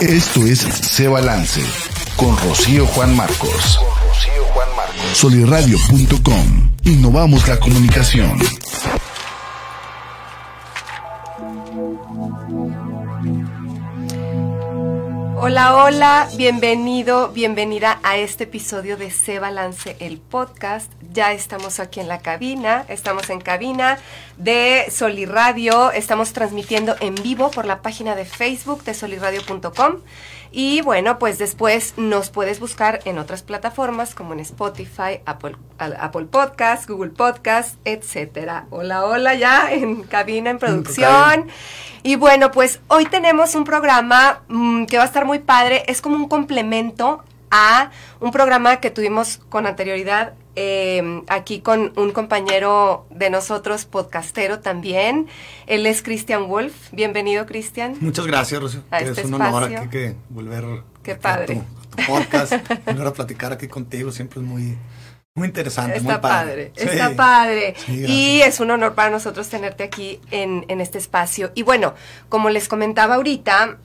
Esto es Se Balance con Rocío Juan Marcos. Soliradio.com. Innovamos la comunicación. Hola, hola, bienvenido, bienvenida a este episodio de Se Balance, el podcast. Ya estamos aquí en la cabina, estamos en cabina de Soliradio, estamos transmitiendo en vivo por la página de Facebook de soliradio.com. Y bueno, pues después nos puedes buscar en otras plataformas como en Spotify, Apple, Apple Podcast, Google Podcast, etcétera. Hola, hola, ya en cabina, en producción. Y bueno, pues hoy tenemos un programa mm, que va a estar muy padre. Es como un complemento a un programa que tuvimos con anterioridad eh, aquí con un compañero de nosotros, podcastero también. Él es Christian Wolf. Bienvenido, Cristian. Muchas gracias, Rocío. Es este un honor aquí que volver Qué padre. A, tu, a tu podcast, volver a platicar aquí contigo siempre es muy, muy interesante, muy Está padre, Sí. está padre. Sí, y es un honor para nosotros tenerte aquí en, en este espacio. Y bueno, como les comentaba ahorita,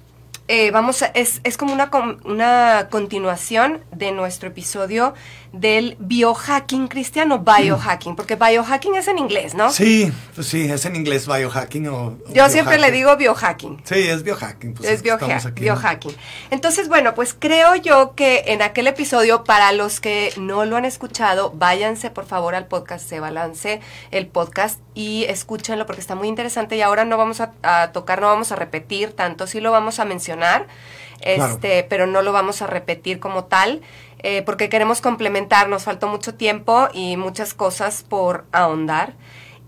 eh, vamos a- es, es como una, una continuación de nuestro episodio del biohacking cristiano, biohacking, porque biohacking es en inglés, ¿no? Sí, pues sí, es en inglés biohacking o... o Yo siempre le digo biohacking. Sí, es biohacking. Pues es que estamos bioha- aquí, ¿no? biohacking. Entonces, bueno, pues creo yo que en aquel episodio, para los que no lo han escuchado, váyanse por favor al podcast Se Balance, el podcast, y escúchenlo porque está muy interesante. Y ahora no vamos a, a tocar, no vamos a repetir tanto, sí lo vamos a mencionar, Este, pero no lo vamos a repetir como tal. eh, porque queremos complementar, nos faltó mucho tiempo y muchas cosas por ahondar.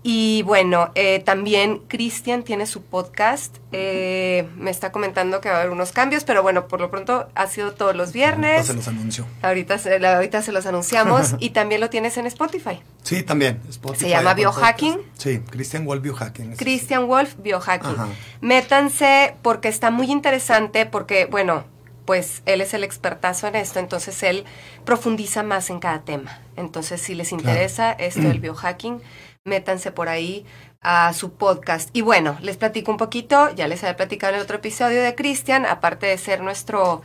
Y bueno, eh, también Cristian tiene su podcast. eh, me está comentando que va a haber unos cambios, pero bueno, por lo pronto ha sido todos los Ahorita viernes. se los anuncio. Ahorita se, ahorita se los anunciamos y también lo tienes en Spotify. Sí, también. Spotify, Se llama Biohacking. Podcast. Sí, Christian Wall Biohacking. Christian Wolf, Biohacking. Ajá. Métanse porque está muy interesante, porque bueno, pues él es el expertazo en esto, entonces él profundiza más en cada tema. Entonces, si les interesa esto del biohacking, métanse por ahí a su podcast. Y bueno, les platico un poquito, ya les había platicado en el otro episodio de Cristian, aparte de ser nuestro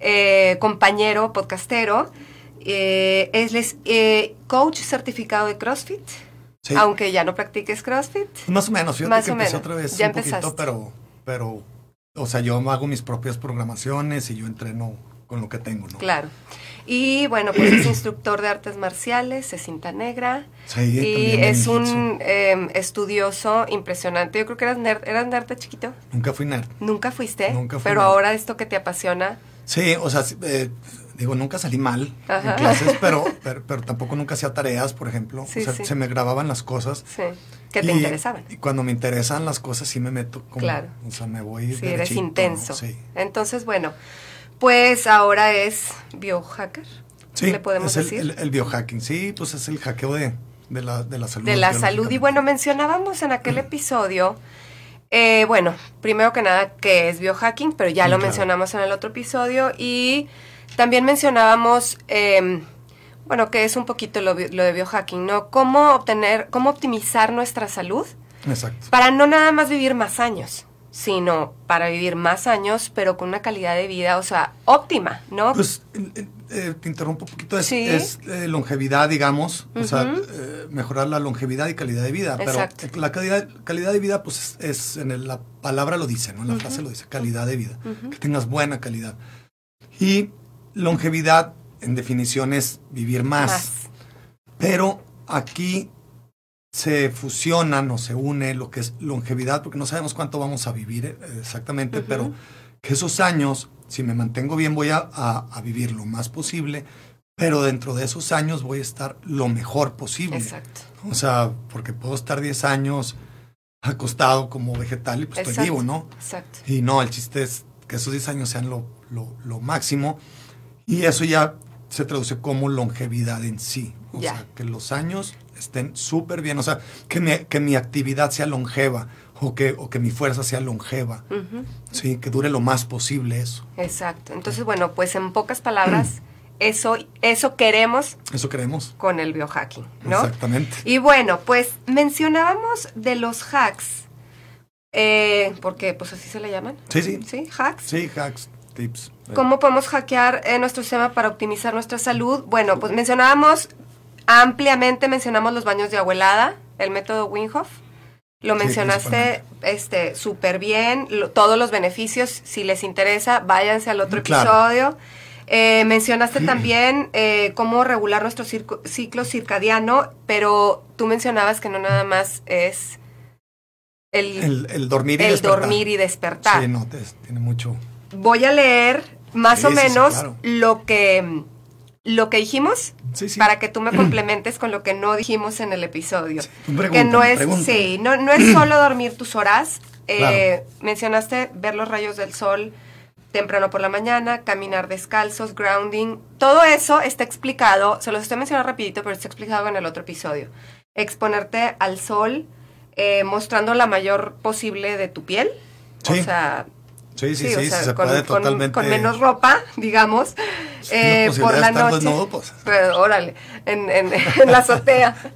eh, compañero podcastero, eh, es eh, coach certificado de CrossFit. Sí. Aunque ya no practiques CrossFit. Más o menos, fíjate Más que o empecé menos. otra vez Ya un poquito, empezaste. pero, pero, o sea, yo hago mis propias programaciones y yo entreno con lo que tengo, ¿no? Claro. Y bueno, pues es instructor de artes marciales, es cinta negra. Sí, y es un eh, estudioso impresionante. Yo creo que eras nerd, eras nerd de chiquito. Nunca fui nerd. Nunca fuiste. Nunca fui Pero nerd. ahora esto que te apasiona. Sí, o sea, eh, digo, nunca salí mal Ajá. en clases, pero, pero, pero tampoco nunca hacía tareas, por ejemplo. Sí, o sea, sí. se me grababan las cosas. Sí. Que te Y- interesaban. Y cuando me interesan las cosas, sí me meto como. Claro. O sea, me voy. Sí, eres intenso. Sí. Entonces, bueno, pues ahora es biohacker. Sí, ¿Le podemos es el, decir? El, el biohacking, sí, pues es el hackeo de, de, la, de la salud. de la salud. Y bueno, mencionábamos en aquel episodio, eh, bueno, primero que nada que es biohacking, pero ya Sí, lo claro. mencionamos en el otro episodio. Y también mencionábamos, eh, bueno, que es un poquito lo, lo de biohacking, ¿no? Cómo obtener, cómo optimizar nuestra salud Exacto. para no nada más vivir más años, sino para vivir más años, pero con una calidad de vida, o sea, óptima, ¿no? Pues eh, eh, te interrumpo un poquito, es, Sí. es, eh, longevidad, digamos, o sea, eh, mejorar la longevidad y calidad de vida, Exacto. pero la calidad, calidad de vida, pues es, es en el- la palabra lo dice, ¿no? La frase lo dice, calidad de vida, que tengas buena calidad. Y longevidad, en definición, es vivir más, Más. pero aquí se fusionan o se une lo que es longevidad, porque no sabemos cuánto vamos a vivir eh, exactamente, pero que esos años, si me mantengo bien, voy a, a- a vivir lo más posible, pero dentro de esos años voy a estar lo mejor posible. Exacto. O sea, porque puedo estar 10 años acostado como vegetal y pues estoy vivo, ¿no? Exacto. Y no, el chiste es que esos 10 años sean lo, lo- lo máximo y eso ya se traduce como longevidad en sí. O Ya. sea, que los años estén súper bien, o sea, que mi, que mi actividad sea longeva o que, o que mi fuerza sea longeva, sí, que dure lo más posible eso. Exacto. Entonces, bueno, pues en pocas palabras, eso, eso queremos Eso queremos. con el biohacking, ¿no? Exactamente. Y bueno, pues mencionábamos de los hacks, eh, porque pues así se le llaman. Sí, sí. ¿Sí? Hacks. Sí, hacks. tips. ¿Cómo podemos hackear eh, nuestro sistema para optimizar nuestra salud? Bueno, pues mencionábamos ampliamente, mencionamos los baños de abuelada, el método Winhoff. Lo Sí, mencionaste este súper bien, lo- todos los beneficios, si les interesa, váyanse al otro Claro. episodio. Eh, mencionaste también eh, cómo regular nuestro circo- ciclo circadiano, pero tú mencionabas que no nada más es el, El, el dormir y el despertar. dormir y despertar. Sí, no, te- tiene mucho. Voy a leer más Sí, o sí, menos claro. lo que lo que dijimos Sí, sí. para que tú me complementes con lo que no dijimos en el episodio. que no es, sí, no, no es solo dormir tus horas. Eh, Mencionaste ver los rayos del sol temprano por la mañana, caminar descalzos, grounding. Todo eso está explicado, se los estoy mencionando rapidito, pero está explicado en el otro episodio. Exponerte al sol, eh, mostrando la mayor posible de tu piel. Sí. O sea, Sí, sí, Sí, sí, o sea, se con, puede con- totalmente. con menos ropa, digamos, Sí, eh, por la noche. desnudo, pues. Pero, órale, en, en- en la azotea.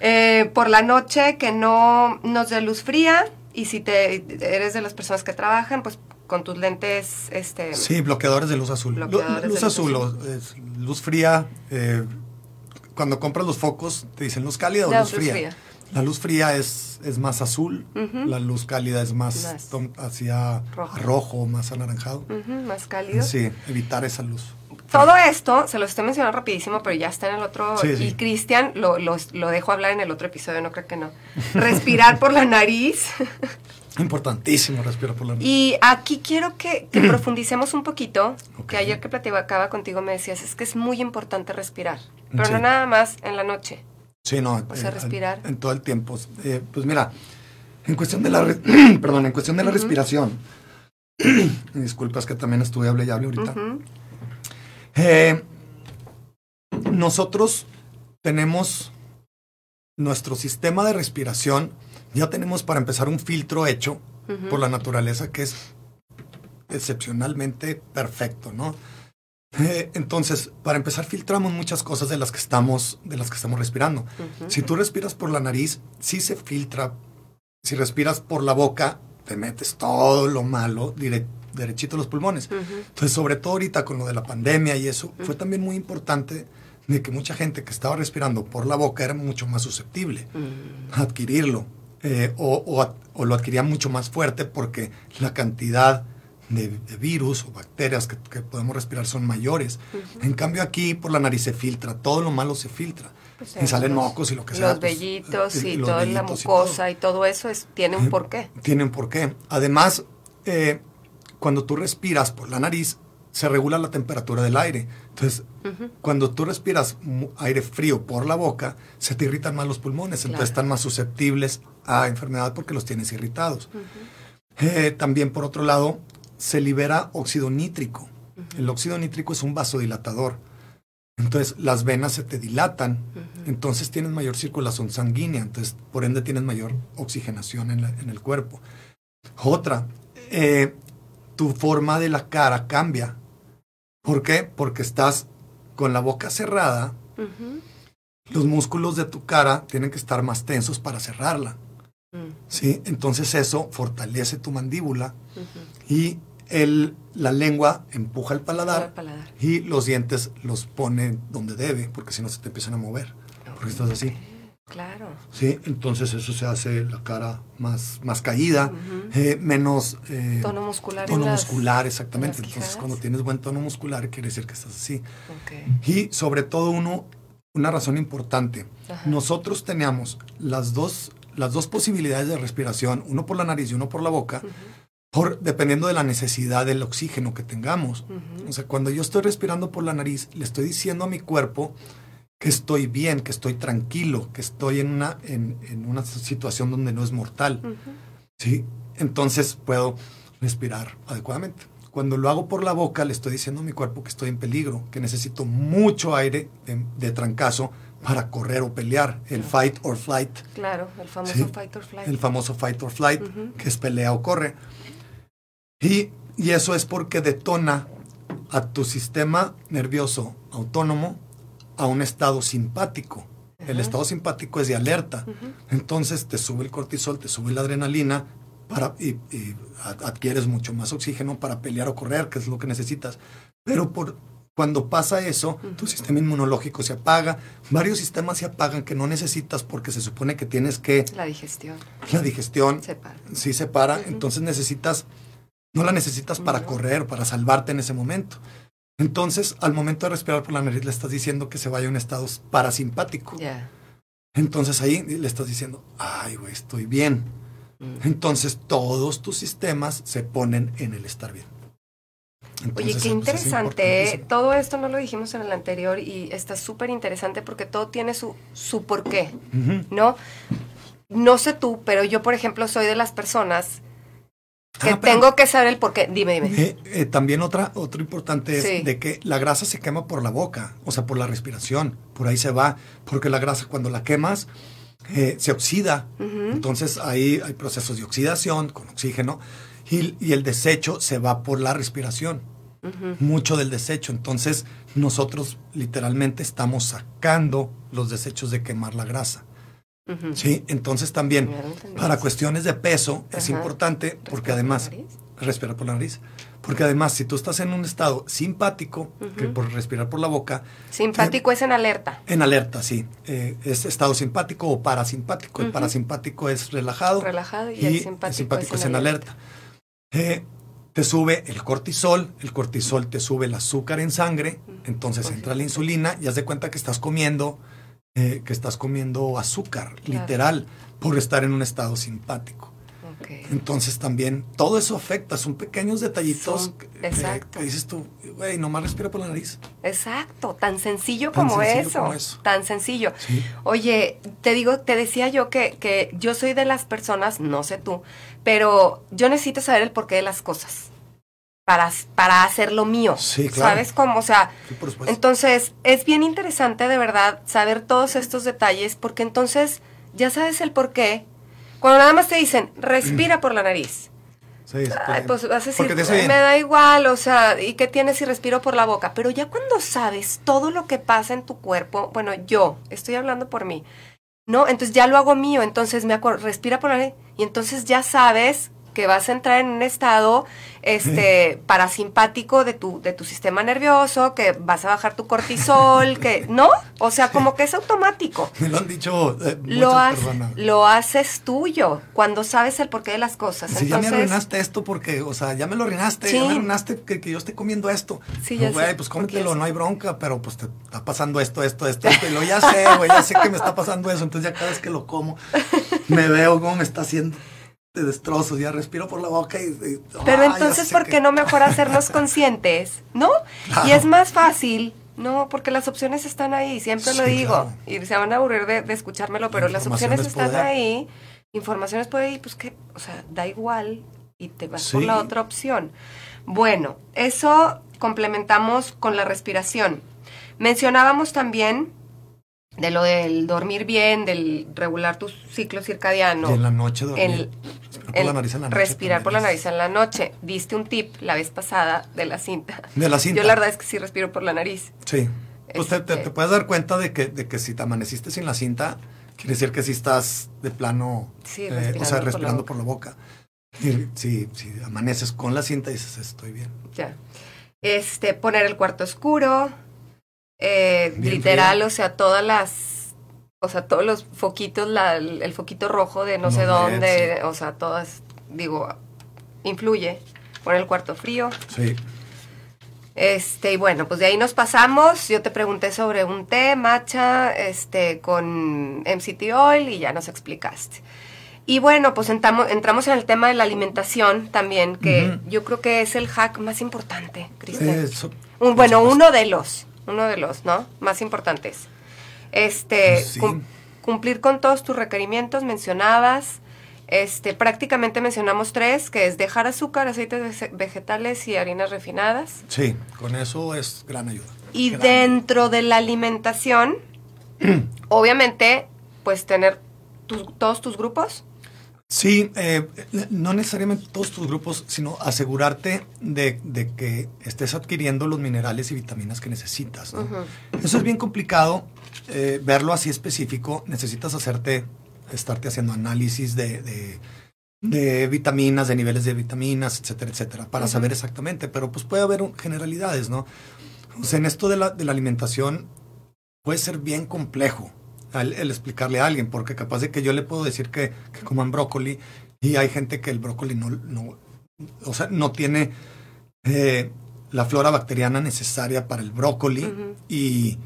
Eh, por la noche que no nos dé luz fría y si te eres de las personas que trabajan, pues con tus lentes, este, Sí, bloqueadores de luz azul. De luz luz azul, es luz fría. eh, cuando compras los focos, te dicen luz cálida o luz luz fría. fría. La luz fría es, es más azul, la luz cálida es más, Más tom- hacia rojo. rojo, más anaranjado. más cálido. Sí, evitar esa luz. Todo esto, se lo estoy mencionando rapidísimo, pero ya está en el otro. Sí, sí. Y Cristian lo, lo, lo dejo hablar en el otro episodio, no creo que no. Respirar por la nariz. Importantísimo respirar por la nariz. Y aquí quiero que, que profundicemos un poquito, que ayer que platicaba contigo me decías, es que es muy importante respirar, pero Sí. no nada más en la noche. Sí, no. O sea, respirar. En, en todo el tiempo. Eh, pues mira, en cuestión de la, perdón, en cuestión de la Ujú. respiración, disculpas que también estuve hable y hable ahorita. Ujú, Eh, nosotros tenemos nuestro sistema de respiración, ya tenemos para empezar un filtro hecho ujú. por la naturaleza que es excepcionalmente perfecto, ¿no? Eh, entonces, para empezar, filtramos muchas cosas de las que estamos, de las que estamos respirando. Si tú respiras por la nariz, sí se filtra. Si respiras por la boca, te metes todo lo malo dire- derechito a los pulmones. Entonces, sobre todo ahorita con lo de la pandemia y eso, fue también muy importante de que mucha gente que estaba respirando por la boca era mucho más susceptible Mm. a adquirirlo eh, o, o a- o lo adquiría mucho más fuerte porque la cantidad de, de virus o bacterias que, que podemos respirar son mayores. En cambio aquí por la nariz se filtra, todo lo malo se filtra. Pues, y salen los- mocos y lo que sea. Los pues, vellitos eh, y los toda la vellitos y todo. mucosa y todo eso es, tiene un porqué. Tienen por qué. Además, eh, cuando tú respiras por la nariz, se regula la temperatura del aire. Entonces, cuando tú respiras aire frío por la boca, se te irritan más los pulmones, Claro. entonces están más susceptibles a enfermedad porque los tienes irritados. Eh, también, por otro lado, se libera óxido nítrico. El óxido nítrico es un vasodilatador. Entonces, las venas se te dilatan, entonces tienes mayor circulación sanguínea, entonces, por ende, tienes mayor oxigenación en, la- en el cuerpo. Otra, eh, tu forma de la cara cambia. ¿Por qué? Porque estás con la boca cerrada, los músculos de tu cara tienen que estar más tensos para cerrarla. Mm. ¿sí? Entonces eso fortalece tu mandíbula y el, la lengua empuja el Al paladar paladar. y los dientes los pone donde debe, porque si no se te empiezan a mover, porque estás así. Claro. ¿sí? Entonces eso se hace la cara más, más caída, Ujú. eh, menos... eh, Tono muscular. tono las- muscular, exactamente. en Entonces cuando tienes buen tono muscular quiere decir que estás así. Ok. Y sobre todo uno, una razón importante. Ajá. Nosotros teníamos las dos, las dos posibilidades de respiración, uno por la nariz y uno por la boca, por, dependiendo de la necesidad del oxígeno que tengamos. O sea, cuando yo estoy respirando por la nariz, le estoy diciendo a mi cuerpo que estoy bien, que estoy tranquilo, que estoy en una, en, en una situación donde no es mortal. Ujú. ¿sí? Entonces puedo respirar adecuadamente. Cuando lo hago por la boca, le estoy diciendo a mi cuerpo que estoy en peligro, que necesito mucho aire de, de trancazo para correr o pelear, el fight or flight, Claro, el famoso Sí. fight or flight. el famoso fight or flight, que es pelea o corre. Y, y eso es porque detona a tu sistema nervioso autónomo a un estado simpático. El estado simpático es de alerta. Entonces te sube el cortisol, te sube la adrenalina, para, y, y adquieres mucho más oxígeno para pelear o correr, que es lo que necesitas. Pero por, cuando pasa eso, tu sistema inmunológico se apaga, varios sistemas se apagan que no necesitas porque se supone que tienes que... La digestión. La digestión. Se para. Sí, se para. Entonces necesitas, no la necesitas para correr, para salvarte en ese momento. Entonces, al momento de respirar por la nariz, le estás diciendo que se vaya a un estado parasimpático. Ya. Entonces ahí le estás diciendo, ay, güey, estoy bien. Mm. Entonces todos tus sistemas se ponen en el estar bien. Oye, qué es interesante. ¿eh? Todo esto no lo dijimos en el anterior y está súper interesante porque todo tiene su, su porqué. ¿no? No sé tú, pero yo, por ejemplo, soy de las personas que Ah, tengo que saber el porqué. Dime, dime. Eh, eh, también otra, otro importante es Sí. de que la grasa se quema por la boca, o sea, por la respiración, por ahí se va, porque la grasa cuando la quemas eh, se oxida, entonces ahí hay procesos de oxidación con oxígeno y, y el desecho se va por la respiración, mucho del desecho, entonces nosotros literalmente estamos sacando los desechos de quemar la grasa. Sí, entonces también para cuestiones de peso es importante porque ¿Respirar por además respirar por la nariz. Porque además, si tú estás en un estado simpático, que por respirar por la boca, Simpático es en alerta. en alerta, sí, eh, es estado simpático o parasimpático. El Ujú. parasimpático es relajado, Relajado y el simpático es en es en alerta. Eh, te sube el cortisol, el cortisol te sube el azúcar en sangre, entonces entra la insulina y haz de cuenta que estás comiendo, eh, que estás comiendo azúcar, Claro. literal, por estar en un estado simpático. Entonces también todo eso afecta, son pequeños detallitos Son- que, exacto. que dices tú, güey, nomás respira por la nariz. Exacto, tan sencillo Tan como, sencillo eso, como eso. tan sencillo. Sí. Oye, te digo, te decía yo que, que yo soy de las personas, no sé tú, pero yo necesito saber el porqué de las cosas para, para hacer lo mío. Sí, claro. ¿Sabes cómo? O sea, Sí, por supuesto. entonces es bien interesante de verdad saber todos estos detalles porque entonces ya sabes el porqué. Cuando nada más te dicen, respira por la nariz. Sí, Ay, pues vas a decir, me da igual, o sea, ¿y qué tienes si respiro por la boca? Pero ya cuando sabes todo lo que pasa en tu cuerpo, bueno, yo estoy hablando por mí, ¿no? Entonces ya lo hago mío, entonces me acuerdo, respira por la nariz, y entonces ya sabes que vas a entrar en un estado este parasimpático de tu de tu sistema nervioso, que vas a bajar tu cortisol, que no, o sea, como que es automático. Me lo han dicho eh, Lo, muchas has- personas. lo haces tuyo cuando sabes el porqué de las cosas. Sí, ya me arruinaste esto porque, o sea, ya me lo arruinaste, Sí. ya me arruinaste que, que yo esté comiendo esto. Sí, ya Güey, pues cómetelo, no hay bronca, pero pues te está pasando esto, esto, esto, esto. Y lo ya sé, güey, ya sé que me está pasando eso. Entonces ya cada vez que lo como, me veo cómo me está haciendo de destrozos. Ya respiro por la boca y... y- Pero ah, entonces, ¿por que- qué no mejor hacernos conscientes? ¿No? Claro. Y es más fácil, ¿no? Porque las opciones están ahí, siempre lo digo. claro. Y se van a aburrir de, de escuchármelo, pero las opciones es están poder. ahí. Información es poder y pues que, o sea, da igual y te vas por la otra opción. Bueno, eso complementamos con la respiración. Mencionábamos también de lo del dormir bien, del regular tu ciclo circadiano. Y en la noche dormir. El- respirar por la nariz en la noche. respirar por la nariz en la noche. Diste un tip la vez pasada de la cinta. De la cinta. Yo la verdad es que sí respiro por la nariz. Sí. Pues te, te- Este- te puedes dar cuenta de que, de que si te amaneciste sin la cinta, quiere decir que sí estás de plano, Sí, eh, respirando o sea, por la respirando boca. por la boca. Si, si amaneces con la cinta, dices, estoy bien. Ya. Este, poner el cuarto oscuro. Eh, literal, o sea, todas las. O sea, todos los foquitos, la- el foquito rojo de no, No sé dónde. sí. O sea, todas. Digo, influye. Poner el cuarto frío. Sí. Este, y bueno, pues de ahí nos pasamos. Yo te pregunté sobre un té, matcha, este, con MCT Oil y ya nos explicaste. Y bueno, pues entramos, entramos en el tema de la alimentación también, que yo creo que es el hack más importante, Cristian. Bueno, uno de los, uno de los, ¿no? Más importantes. Este, Pues sí. cum- cumplir con todos tus requerimientos, mencionabas. Este, prácticamente mencionamos tres, que es dejar azúcar, aceites vege- vegetales y harinas refinadas. Sí, con eso es gran ayuda. Y Gran- dentro de la alimentación, obviamente, pues tener tus- todos tus grupos. Sí, eh, no necesariamente todos tus grupos, sino asegurarte de, de que estés adquiriendo los minerales y vitaminas que necesitas. ¿no? Eso es bien complicado, eh, verlo así específico. Necesitas hacerte, estarte haciendo análisis de, de, de vitaminas, de niveles de vitaminas, etcétera, etcétera, para saber exactamente, pero pues puede haber generalidades, ¿no? O sea, en esto de la, de la alimentación puede ser bien complejo el, explicarle a alguien, porque capaz de que yo le puedo decir que, que coman brócoli y hay gente que el brócoli no, no o sea, no tiene eh, la flora bacteriana necesaria para el brócoli y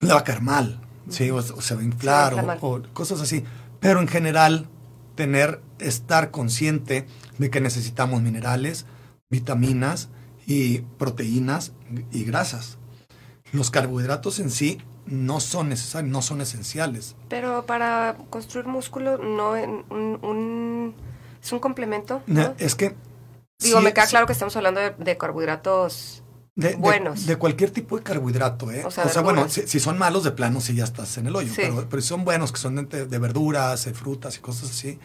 le va a caer mal, ¿sí? o, se va a inflar o, cosas así. Pero en general, tener, estar consciente de que necesitamos minerales, vitaminas y proteínas y grasas. Los carbohidratos en sí no son necesarios, no son esenciales. Pero para construir músculo no un, es un complemento. Es que digo, me queda claro que estamos hablando de, carbohidratos buenos. De, cualquier tipo de carbohidrato, ¿eh? O sea, bueno, si, son malos de plano, sí ya estás en el hoyo. Pero, pero si son buenos, que son de, verduras, de frutas y cosas así,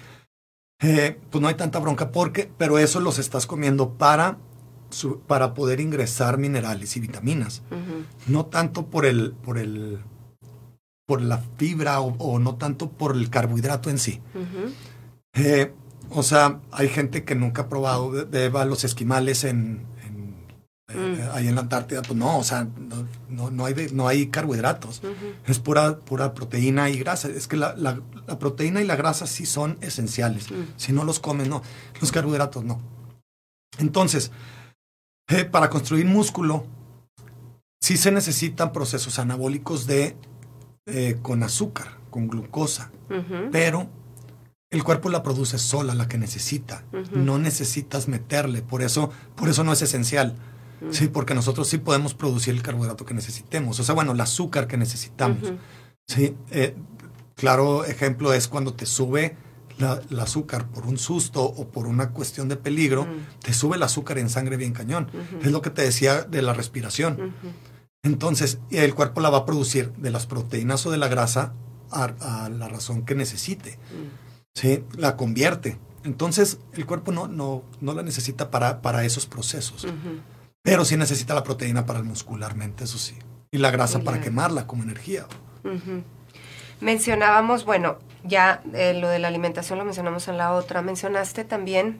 eh, pues no hay tanta bronca porque, pero eso los estás comiendo para, para poder ingresar minerales y vitaminas. No tanto por el, por el, por la fibra o, no tanto por el carbohidrato en sí. Eh, o sea, hay gente que nunca ha probado de, los esquimales en, eh, ahí en la Antártida, pues no, o sea, no, no, hay, no hay carbohidratos, es pura, pura proteína y grasa. Es que la, la, proteína y la grasa sí son esenciales. Si no los comen, no. Los carbohidratos no. Entonces, eh, para construir músculo, sí se necesitan procesos anabólicos de eh, con azúcar, con glucosa, pero el cuerpo la produce sola, la que necesita. No necesitas meterle, por eso, por eso no es esencial. Sí, porque nosotros sí podemos producir el carbohidrato que necesitemos. O sea, bueno, el azúcar que necesitamos. Sí, eh, claro ejemplo es cuando te sube el azúcar por un susto o por una cuestión de peligro, te sube el azúcar en sangre bien cañón. Es lo que te decía de la respiración. Entonces, el cuerpo la va a producir de las proteínas o de la grasa a, la razón que necesite. Sí, la convierte. Entonces, el cuerpo no, no, no la necesita para, para esos procesos. Pero sí necesita la proteína para el muscularmente, eso sí. Y la grasa para quemarla como energía. Mencionábamos, bueno, ya eh, lo de la alimentación lo mencionamos en la otra. Mencionaste también.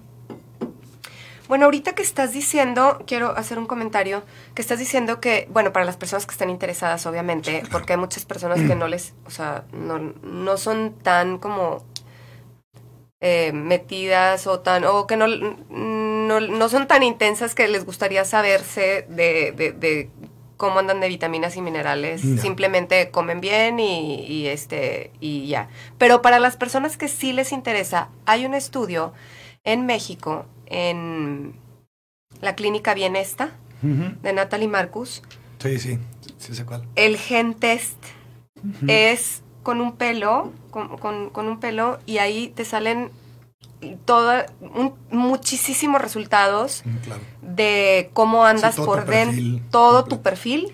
Bueno, ahorita que estás diciendo, quiero hacer un comentario, que estás diciendo que, bueno, para las personas que están interesadas, obviamente, porque hay muchas personas que no les, o sea, no, no son tan como eh, metidas o tan, o que no no, son tan intensas que les gustaría saberse de, cómo andan de vitaminas y minerales. Simplemente comen bien y, este y ya. Pero para las personas que sí les interesa, hay un estudio en México, en la clínica Bienesta, de Natalie Marcus. Sí, sí, sí sé cuál. El gen test es con un pelo, con, con un pelo, y ahí te salen todo, muchísimos resultados mm, de cómo andas por dentro, todo tu perfil,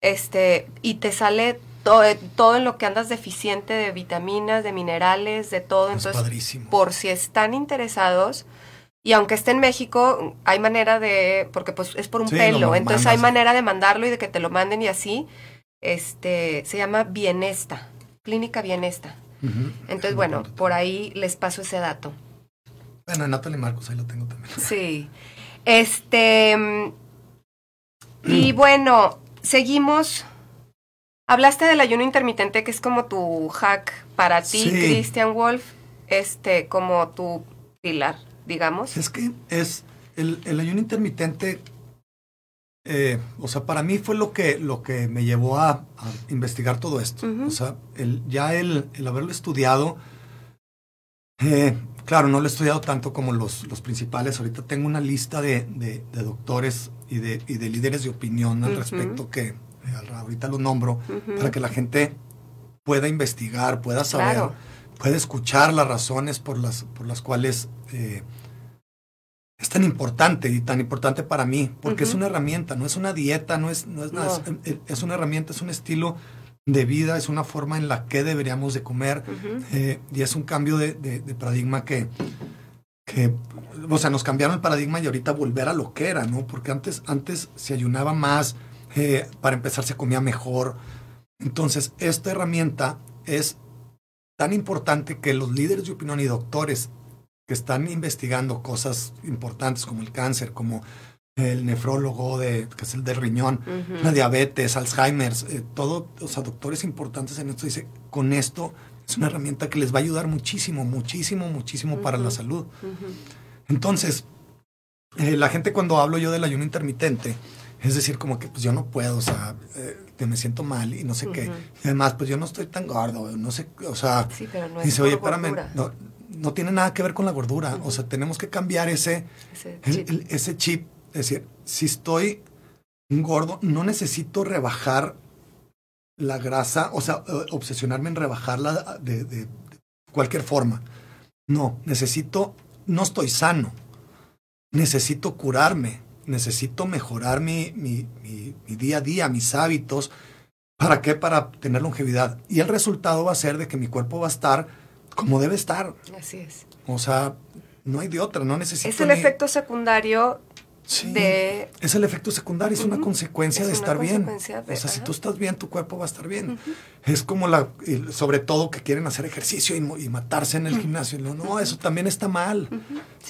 este, y te sale todo, todo en lo que andas deficiente de vitaminas, de minerales, de todo. Entonces, por si están interesados, y aunque esté en México, hay manera de, porque pues es por un pelo, entonces hay manera de mandarlo y de que te lo manden y así. Este, se llama Bienesta, Clínica Bienesta. Entonces, bueno, por ahí les paso ese dato. Bueno, en Natalie Marcos ahí lo tengo también. Sí. Este. Y bueno, seguimos. Hablaste del ayuno intermitente, que es como tu hack para ti, Christian Wolf, este, como tu pilar, digamos. Es que es el, ayuno intermitente, eh, o sea, para mí fue lo que, lo que me llevó a, investigar todo esto. O sea, el, ya el, el haberlo estudiado, eh, Claro, no lo he estudiado tanto como los, los principales. Ahorita tengo una lista de, de, doctores y de, y de, líderes de opinión al respecto que eh, ahorita los nombro para que la gente pueda investigar, pueda saber, pueda escuchar las razones por las, por las cuales eh, es tan importante y tan importante para mí, porque es una herramienta, no es una dieta, no es, no es nada, es una herramienta, es un estilo de vida, es una forma en la que deberíamos de comer eh, y es un cambio de, paradigma que, que, o sea, nos cambiaron el paradigma y ahorita volver a lo que era, ¿no? Porque antes, antes se ayunaba más, eh, para empezar se comía mejor. Entonces, esta herramienta es tan importante que los líderes de opinión y doctores que están investigando cosas importantes como el cáncer, como el nefrólogo de, que es el del riñón, la diabetes, Alzheimer, eh, todo, o sea, doctores importantes en esto, dice, con esto es una herramienta que les va a ayudar muchísimo, muchísimo, muchísimo para la salud. Entonces, eh, la gente cuando hablo yo del ayuno intermitente, es decir, como que pues yo no puedo, o sea, que me siento mal y no sé qué. Y además, pues yo no estoy tan gordo, no sé, o sea, sí, pero no es dice, oye, espérame, no, no, tiene nada que ver con la gordura, o sea, tenemos que cambiar ese, ese chip. ese chip. Es decir, si estoy gordo, no necesito rebajar la grasa, o sea, eh, obsesionarme en rebajarla de, de, de cualquier forma. No, necesito, no estoy sano, necesito curarme necesito mejorar mi, mi, mi, día a día, mis hábitos. ¿Para qué? Para tener longevidad. Y el resultado va a ser de que mi cuerpo va a estar como debe estar. Así es. O sea, no hay de otra, no necesito. Es el efecto secundario de... Es el efecto secundario, es una consecuencia de estar bien. o sea, si tú estás bien, tu cuerpo va a estar bien. Es como la, sobre todo que quieren hacer ejercicio y, matarse en el gimnasio. No, eso también está mal.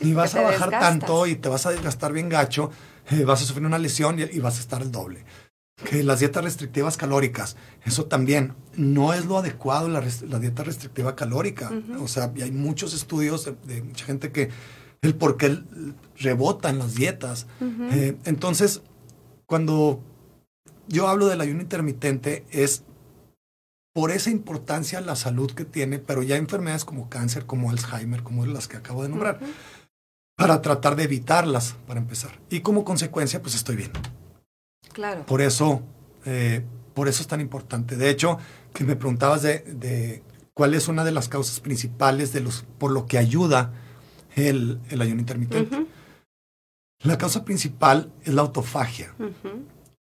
y vas a bajar tanto y te vas a desgastar bien gacho, eh, vas a sufrir una lesión y, vas a estar el doble. Que las dietas restrictivas calóricas, eso también no es lo adecuado, la, dieta restrictiva calórica. O sea, hay muchos estudios de mucha gente que el por qué rebota en las dietas. Eh, entonces, cuando yo hablo del ayuno intermitente es por esa importancia la salud que tiene, pero ya enfermedades como cáncer, como Alzheimer, como las que acabo de nombrar, para tratar de evitarlas, para empezar. Y como consecuencia, pues estoy bien. Claro. Por eso, eh, por eso es tan importante. De hecho, que me preguntabas de, de, cuál es una de las causas principales de los, por lo que ayuda el, el ayuno intermitente. La causa principal es la autofagia.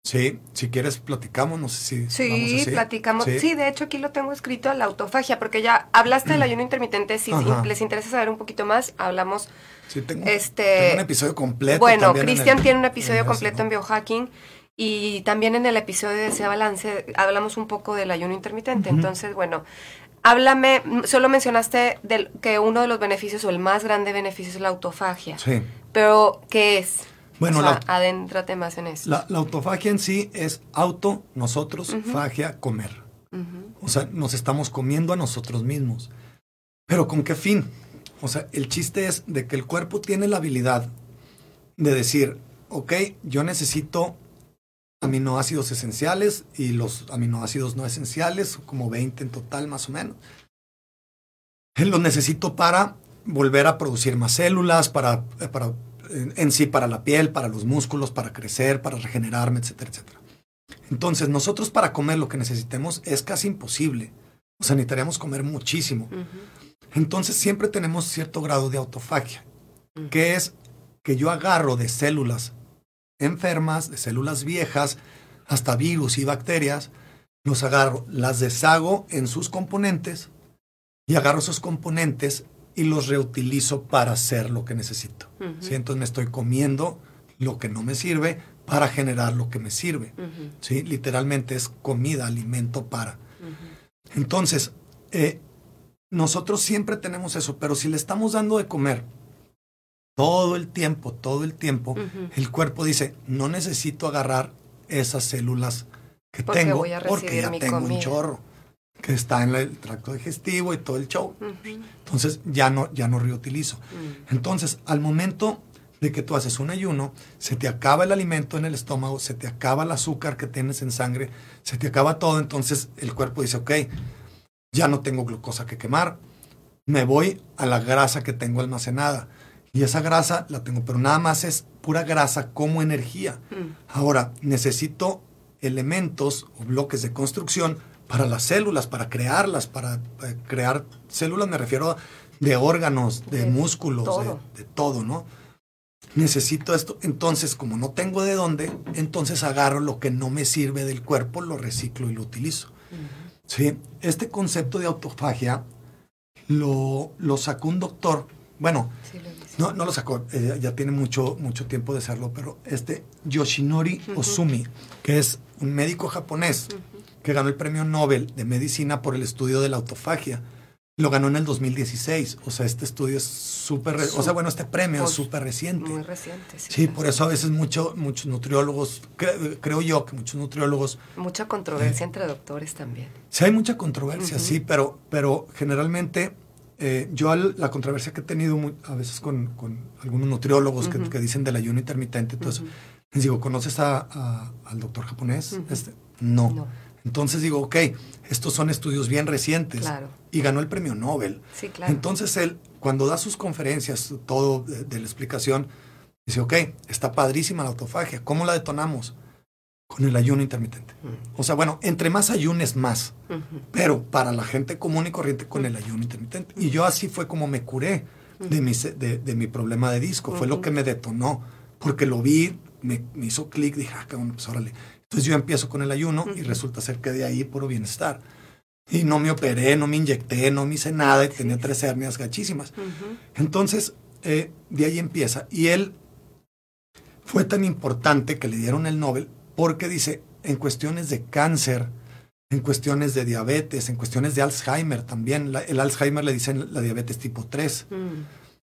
Sí, si quieres platicamos, no sé si... Sí, platicamos. ¿Sí? de hecho aquí lo tengo escrito, la autofagia, porque ya hablaste del ayuno intermitente, si les interesa saber un poquito más, hablamos... Sí, tengo, este, un episodio completo. Bueno, Cristian tiene un episodio completo en biohacking y también en el episodio de ese balance hablamos un poco del ayuno intermitente. Entonces, bueno, Háblame, solo mencionaste del, que uno de los beneficios o el más grande beneficio es la autofagia. Sí. Pero, ¿qué es? Bueno, o sea, adéntrate más en eso. La, autofagia en sí es auto, nosotros, fagia, comer. O sea, nos estamos comiendo a nosotros mismos. Pero ¿con qué fin? O sea, el chiste es de que el cuerpo tiene la habilidad de decir, ok, yo necesito aminoácidos esenciales y los aminoácidos no esenciales, como 20 en total más o menos. Los necesito para volver a producir más células, para, eh, para, en sí para la piel, para los músculos, para crecer, para regenerarme, etcétera, etcétera. Entonces, nosotros para comer lo que necesitemos es casi imposible. O sea, necesitaríamos comer muchísimo. Entonces, siempre tenemos cierto grado de autofagia, que es que yo agarro de células enfermas, de células viejas, hasta virus y bacterias, los agarro, las deshago en sus componentes y agarro esos componentes y los reutilizo para hacer lo que necesito. Entonces me estoy comiendo lo que no me sirve para generar lo que me sirve. ¿sí? Literalmente es comida, alimento para. Entonces, eh, nosotros siempre tenemos eso, pero si le estamos dando de comer todo el tiempo, todo el tiempo, el cuerpo dice, no necesito agarrar esas células que tengo porque ya tengo un chorro que está en el tracto digestivo y todo el show. Entonces ya no, ya no reutilizo. Mm. Entonces, al momento de que tú haces un ayuno, se te acaba el alimento en el estómago, se te acaba el azúcar que tienes en sangre, se te acaba todo, entonces el cuerpo dice, ok, ya no tengo glucosa que quemar, me voy a la grasa que tengo almacenada y esa grasa la tengo, pero nada más es pura grasa como energía. Mm. Ahora, necesito elementos o bloques de construcción para las células, para crearlas, para, crear células, me refiero de órganos, de, músculos, De, todo, ¿no? Necesito esto. Entonces, como no tengo de dónde, entonces agarro lo que no me sirve del cuerpo, lo reciclo y lo utilizo. ¿Sí? Este concepto de autofagia lo, lo sacó un doctor, bueno, no, no lo sacó, eh, ya tiene mucho, mucho tiempo de hacerlo, pero este Yoshinori Osumi, que es un médico japonés que ganó el premio Nobel de Medicina por el estudio de la autofagia. Lo ganó en el 2016. O sea, este estudio es súper, o sea, bueno, este premio es súper reciente. Muy reciente, sí. Sí, por eso a veces mucho, muchos nutriólogos, cre- creo yo que muchos nutriólogos, Mucha controversia entre doctores también. sí hay mucha controversia, sí, pero, pero generalmente eh, yo al- la controversia que he tenido a veces con, con algunos nutriólogos que, que dicen del ayuno intermitente, entonces les digo, ¿conoces a- a- al doctor japonés? Este, no. No. Entonces digo, ok, estos son estudios bien recientes Claro. y ganó el premio Nobel. Sí, claro. Entonces él, cuando da sus conferencias, todo de, de la explicación, dice, ok, está padrísima la autofagia, ¿cómo la detonamos? Con el ayuno intermitente. O sea, bueno, entre más ayunes, más. Pero para la gente común y corriente con el ayuno intermitente. Y yo así fue como me curé de mi, de, de mi problema de disco. Fue lo que me detonó. Porque lo vi, me, me hizo clic, dije, ah, cabrón, pues órale. Entonces yo empiezo con el ayuno y resulta ser que de ahí puro bienestar. Y no me operé, no me inyecté, no me hice nada y tenía tres hernias gachísimas. Entonces, eh, de ahí empieza. Y él fue tan importante que le dieron el Nobel porque dice, en cuestiones de cáncer, en cuestiones de diabetes, en cuestiones de Alzheimer también, la- el Alzheimer le dicen la diabetes tipo 3. Mm.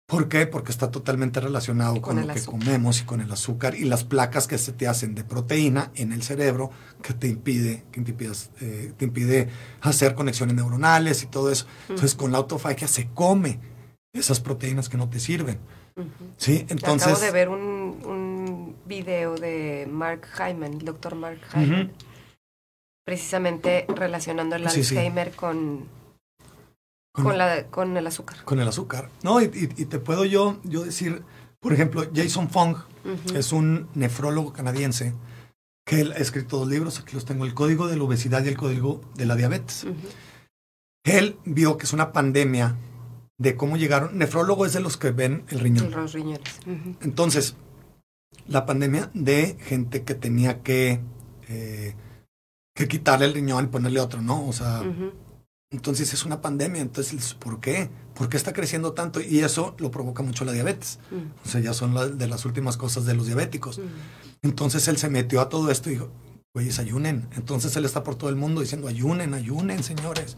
¿Por qué? Porque está totalmente relacionado con, Con lo que azúcar. comemos y con el azúcar y las placas que se te hacen de proteína en el cerebro que te impide, que te impidas, eh, te impide hacer conexiones neuronales y todo eso. Entonces, con la autofagia se come esas proteínas que no te sirven. ¿Sí? Entonces, Acabo de ver un, un video de Mark Hyman, el doctor Mark Hyman, precisamente relacionando el Sí, sí. Alzheimer con, Con- con, la, con el azúcar. con el azúcar. No, y, y- y te puedo yo, yo decir, por ejemplo, Jason Fong es un nefrólogo canadiense que él ha escrito dos libros, aquí los tengo, El Código de la Obesidad y el Código de la Diabetes. Él vio que es una pandemia de cómo llegaron, nefrólogo es de los que ven el riñón. Los riñones. Entonces, la pandemia de gente que tenía que, eh, que quitarle el riñón y ponerle otro, ¿no? O sea, entonces es una pandemia. Entonces, ¿por qué? ¿Por qué está creciendo tanto? Y eso lo provoca mucho la diabetes. Mm. O sea, ya son la- de las últimas cosas de los diabéticos. Mm. Entonces él se metió a todo esto y dijo, güeyes, ayunen. Entonces él está por todo el mundo diciendo, ayunen, ayunen, señores.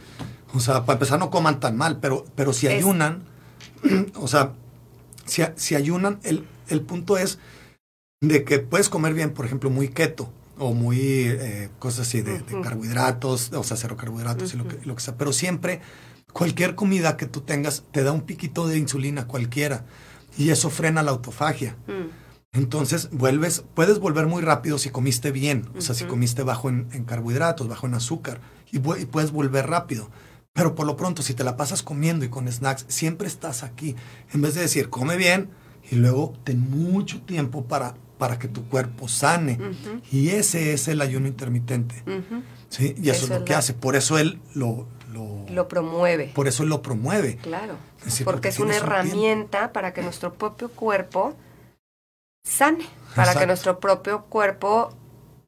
O sea, para empezar no coman tan mal, pero, pero si Es- ayunan, o sea, si, si ayunan, el, el punto es de que puedes comer bien, por ejemplo, muy keto o muy eh, cosas así de, carbohidratos, o sea, cero carbohidratos y lo que, lo que sea. Pero siempre, cualquier comida que tú tengas te da un piquito de insulina cualquiera y eso frena la autofagia. Mm. Entonces vuelves, puedes volver muy rápido si comiste bien, o sea, si comiste bajo en, en carbohidratos, bajo en azúcar, y, y puedes volver rápido. Pero por lo pronto, si te la pasas comiendo y con snacks, siempre estás aquí. En vez de decir, come bien y luego ten mucho tiempo para, para que tu cuerpo sane. Y ese es el ayuno intermitente. ¿sí? Y eso, Eso es lo que la- hace. Por eso él lo, lo, Lo promueve. por eso él lo promueve. Claro. Porque porque es una un herramienta para que nuestro propio cuerpo sane, para Exacto. que nuestro propio cuerpo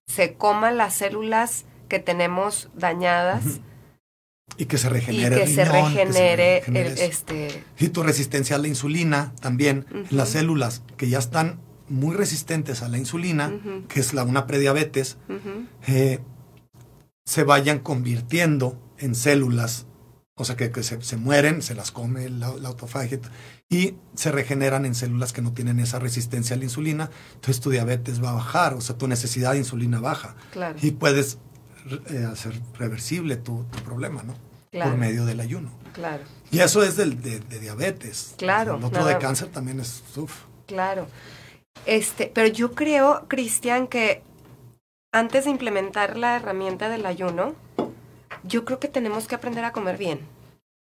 se coma las células que tenemos dañadas. Y que se y regenere que el se riñón, que regenere, regenere el- este Y tu resistencia a la insulina también, las células que ya están muy resistentes a la insulina, que es la una prediabetes, eh, se vayan convirtiendo en células, o sea, que, que se, se mueren, se las come la, la autofagia y se regeneran en células que no tienen esa resistencia a la insulina, entonces tu diabetes va a bajar, o sea, tu necesidad de insulina baja. Claro, y puedes eh, hacer reversible tu, tu problema, ¿no? Claro. Por medio del ayuno. claro, Y eso es del, de, de diabetes. Claro, El otro de cáncer también es. uf. claro. Este, pero yo creo, Cristian, que antes de implementar la herramienta del ayuno, yo creo que tenemos que aprender a comer bien.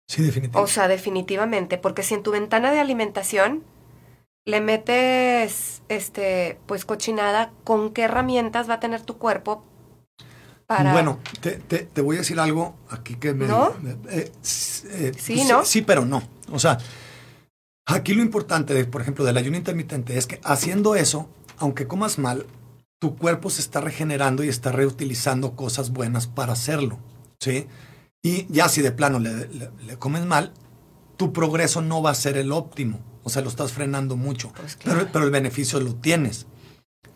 Sí, definitivamente. O sea, definitivamente, porque si en tu ventana de alimentación le metes este pues cochinada, ¿con qué herramientas va a tener tu cuerpo para Bueno, te, te- te voy a decir algo aquí que me. ¿No? eh, eh, Sí, ¿no? Sí, pero no. O sea, aquí lo importante, de, por ejemplo, del ayuno intermitente es que haciendo eso, aunque comas mal, tu cuerpo se está regenerando y está reutilizando cosas buenas para hacerlo. ¿Sí? Y ya si de plano le, le- le comes mal, tu progreso no va a ser el óptimo. O sea, lo estás frenando mucho. Pues claro. pero, pero el beneficio lo tienes.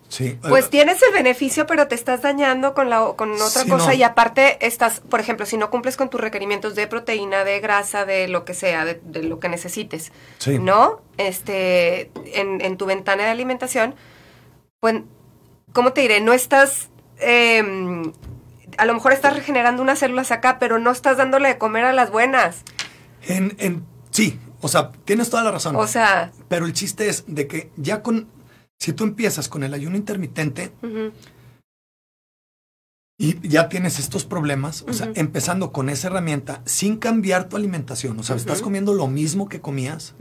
Sí. Pues tienes el beneficio, pero te estás dañando con, la, con otra Sí, cosa no. y aparte estás, por ejemplo, si no cumples con tus requerimientos de proteína, de grasa, de lo que sea, de, de lo que necesites, Sí. ¿no? Este, en, en tu ventana de alimentación, pues, ¿cómo te diré? No estás, eh, a lo mejor estás regenerando unas células acá, pero no estás dándole de comer a las buenas. En, en, sí, o sea, tienes toda la razón. O sea, Pero el chiste es de que ya con, si tú empiezas con el ayuno intermitente y ya tienes estos problemas, o sea, empezando con esa herramienta sin cambiar tu alimentación, o sea, estás comiendo lo mismo que comías,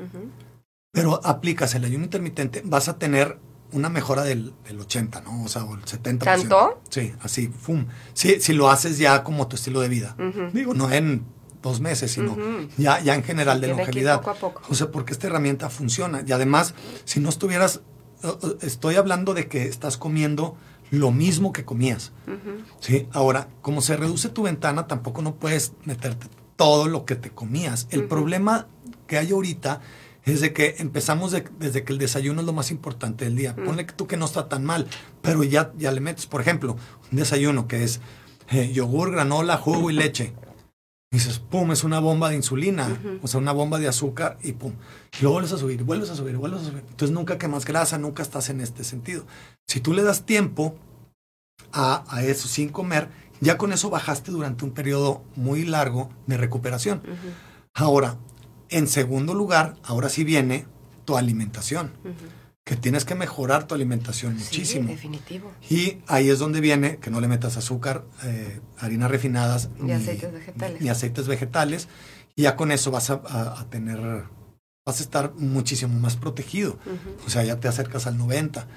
pero aplicas el ayuno intermitente, vas a tener una mejora del, del 80, ¿no? O sea, o el 70%. ¿Tanto? Sí, así, ¡fum! Sí, si lo haces ya como tu estilo de vida. Digo, no en dos meses, sino ya, ya en general de Tiene longevidad. poco a poco. O sea, porque esta herramienta funciona. Y además, si no estuvieras, estoy hablando de que estás comiendo lo mismo que comías. ¿sí? Ahora, como se reduce tu ventana, tampoco no puedes meterte todo lo que te comías. El problema que hay ahorita es de que empezamos de- desde que el desayuno es lo más importante del día. Ponle que tú que no está tan mal, pero ya, ya le metes, por ejemplo, un desayuno que es eh, yogur, granola, jugo y leche. Y dices, pum, es una bomba de insulina, o sea, una bomba de azúcar y pum. Y luego vuelves a subir, vuelves a subir, vuelves a subir. Entonces nunca quemas grasa, nunca estás en este sentido. Si tú le das tiempo a, a eso sin comer, ya con eso bajaste durante un periodo muy largo de recuperación. Ahora, en segundo lugar, ahora sí viene tu alimentación. Que tienes que mejorar tu alimentación Sí, muchísimo. definitivo. Y ahí es donde viene que no le metas azúcar, eh, harinas refinadas, Ni aceites vegetales. Ni, aceites vegetales. Y ya con eso vas a, a- a tener, vas a estar muchísimo más protegido. O sea, ya te acercas al 90,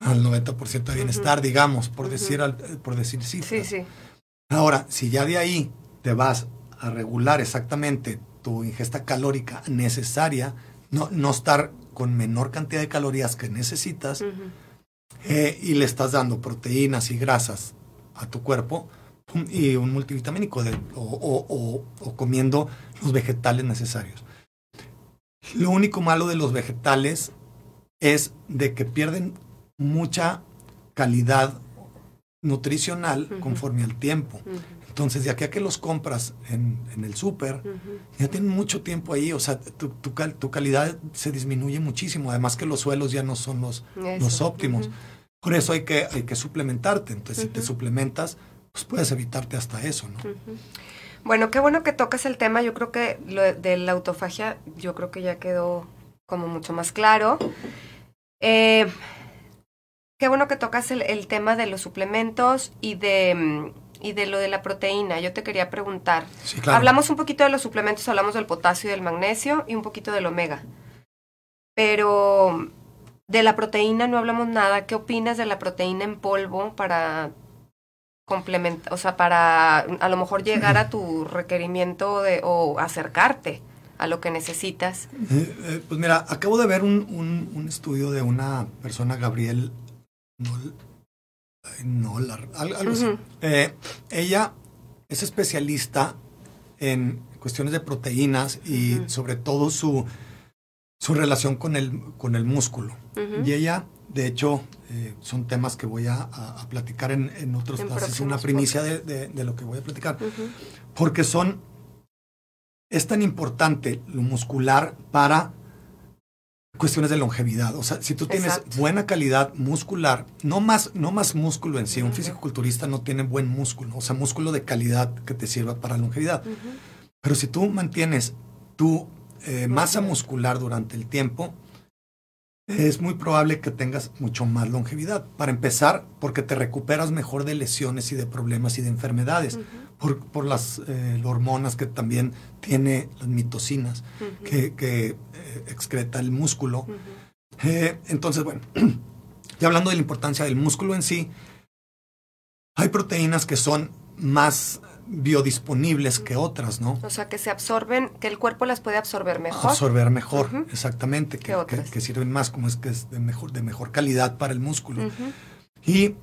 al 90% de bienestar, digamos, por decir, al- por decir Sí, sí. Ahora, si ya de ahí te vas a regular exactamente tu ingesta calórica necesaria, no, no estar con menor cantidad de calorías que necesitas, eh, y le estás dando proteínas y grasas a tu cuerpo y un multivitamínico de- o, o- o- o comiendo los vegetales necesarios. Lo único malo de los vegetales es de que pierden mucha calidad nutricional conforme al tiempo. Entonces, de aquí a que los compras en, en el súper, ya tienen mucho tiempo ahí, o sea, tu, tu cal- tu calidad se disminuye muchísimo, además que los suelos ya no son los, Eso. los óptimos. Por eso hay que, hay que suplementarte. Entonces, si te suplementas, pues puedes evitarte hasta eso, ¿no? Bueno, qué bueno que tocas el tema. Yo creo que lo de la autofagia, yo creo que ya quedó como mucho más claro. Eh, qué bueno que tocas el, el tema de los suplementos y de, mm, y de lo de la proteína. Yo te quería preguntar. Sí, claro. Hablamos un poquito de los suplementos, hablamos del potasio y del magnesio y un poquito del omega. Pero de la proteína no hablamos nada. ¿Qué opinas de la proteína en polvo para complementar, o sea, para a lo mejor llegar a tu requerimiento de, o acercarte a lo que necesitas? Eh, eh, pues mira, acabo de ver un, un- un estudio de una persona, Gabriel ay, Nolar, al- algo así. Eh, ella es especialista en cuestiones de proteínas y sobre todo su, su relación con el, con el músculo. Y ella, de hecho, eh, son temas que voy a, a- a platicar en, en otros En clases, una primicia de, de- de lo que voy a platicar, porque son, es tan importante lo muscular para cuestiones de longevidad. O sea, si tú tienes Exacto. buena calidad muscular, no más, no más músculo en sí, un Ujú. fisicoculturista no tiene buen músculo, o sea, músculo de calidad que te sirva para longevidad. Pero si tú mantienes tu eh, masa muscular durante el tiempo, es muy probable que tengas mucho más longevidad. Para empezar, porque te recuperas mejor de lesiones y de problemas y de enfermedades. Por, por las eh, hormonas que también tiene las mitocinas que, que, eh, excreta el músculo. Eh, entonces, bueno, ya hablando de la importancia del músculo en sí, hay proteínas que son más biodisponibles que otras, ¿no? O sea, que se absorben, que el cuerpo las puede absorber mejor. Absorber mejor, exactamente, ¿Qué que, que, que sirven más, como es que es de mejor, de mejor calidad para el músculo. Y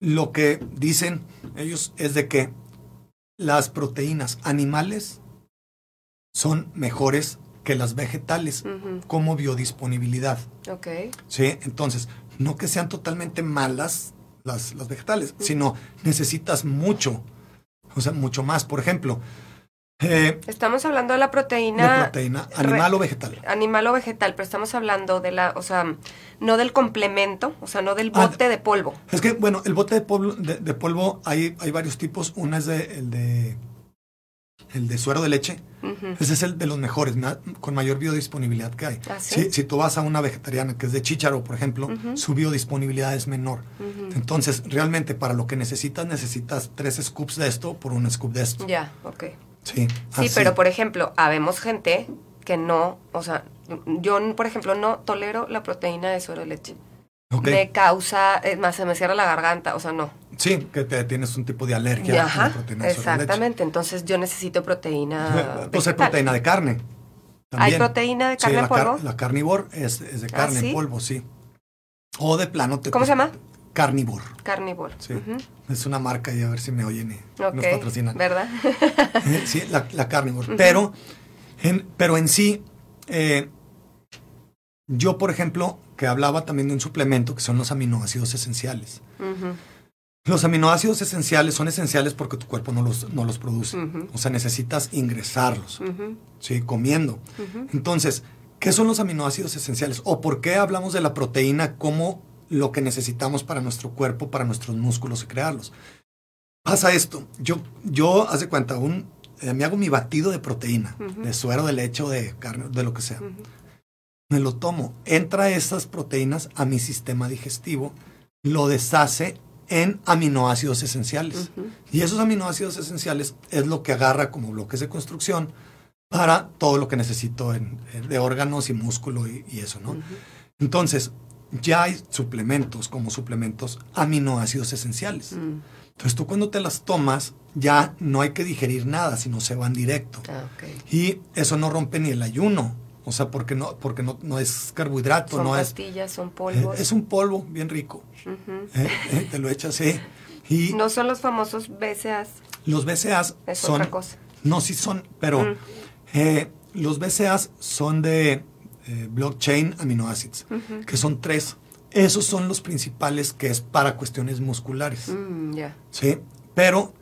lo que dicen ellos es de que las proteínas animales son mejores que las vegetales como biodisponibilidad. Ok. ¿sí? Entonces, no que sean totalmente malas las, las vegetales, sino necesitas mucho, o sea, mucho más. Por ejemplo, eh, Estamos hablando de la proteína. animal o vegetal. Animal o vegetal, pero estamos hablando de la, o sea, no del complemento, o sea, no del Ah, bote de polvo. Es que, bueno, el bote de polvo, de, de polvo hay, hay varios tipos. Una es de, el de el de suero de leche. Ese es el de los mejores, con mayor biodisponibilidad que hay. ¿Ah, sí? si, si tú vas a una vegetariana que es de chícharo, por ejemplo, su biodisponibilidad es menor. Entonces, realmente para lo que necesitas, necesitas tres scoops de esto por un scoop de esto. Ya, ok. Sí, Sí, pero por ejemplo, habemos gente que no, o sea, yo, por ejemplo, no tolero la proteína de suero de leche. Me causa, es más, se me cierra la garganta, o sea, no. Sí, que te, tienes un tipo de alergia a la proteína de suero de leche. exactamente. Entonces yo necesito proteína. Pues hay proteína de carne. ¿Hay proteína de Sí, carne en la, car- polvo? la carnivore es, es de ¿Ah, carne sí? en polvo, sí. O de plano te ¿Cómo se llama? Carnivore. Carnívoro. Sí. Es una marca y a ver si me oyen y nos patrocinan. ¿verdad? Eh, sí, la, la carnivore. Pero, en, pero en sí, eh, yo, por ejemplo, que hablaba también de un suplemento que son los aminoácidos esenciales. Los aminoácidos esenciales son esenciales porque tu cuerpo no los, no los produce. O sea, necesitas ingresarlos, ¿sí? Comiendo. Entonces, ¿qué son los aminoácidos esenciales? ¿O por qué hablamos de la proteína como lo que necesitamos para nuestro cuerpo, para nuestros músculos y crearlos? Pasa esto. Yo, yo hace cuenta, un, eh, me hago mi batido de proteína, de suero de leche o de carne, de lo que sea. Ujú. Me lo tomo. Entra esas proteínas a mi sistema digestivo, lo deshace en aminoácidos esenciales. Ujú. Y esos aminoácidos esenciales es lo que agarra como bloques de construcción para todo lo que necesito en, en- de órganos y músculo y, y eso, ¿no? Entonces, ya hay suplementos como suplementos aminoácidos esenciales. Mm. Entonces, tú cuando te las tomas, ya no hay que digerir nada, sino se van directo. Ah. Y eso no rompe ni el ayuno. O sea, porque no, porque no, no es carbohidrato, Son no es. pastillas, son eh, polvos. Es un polvo bien rico. Eh, eh, te lo echas, sí. Y No son los famosos BCAAs, los BCAAs es son. otra cosa. No, sí son, pero Mm. eh, los BCAAs son de eh, blockchain aminoácidos, Ujú. que son tres. Esos son los principales que es para cuestiones musculares, Mm. ¿sí? Pero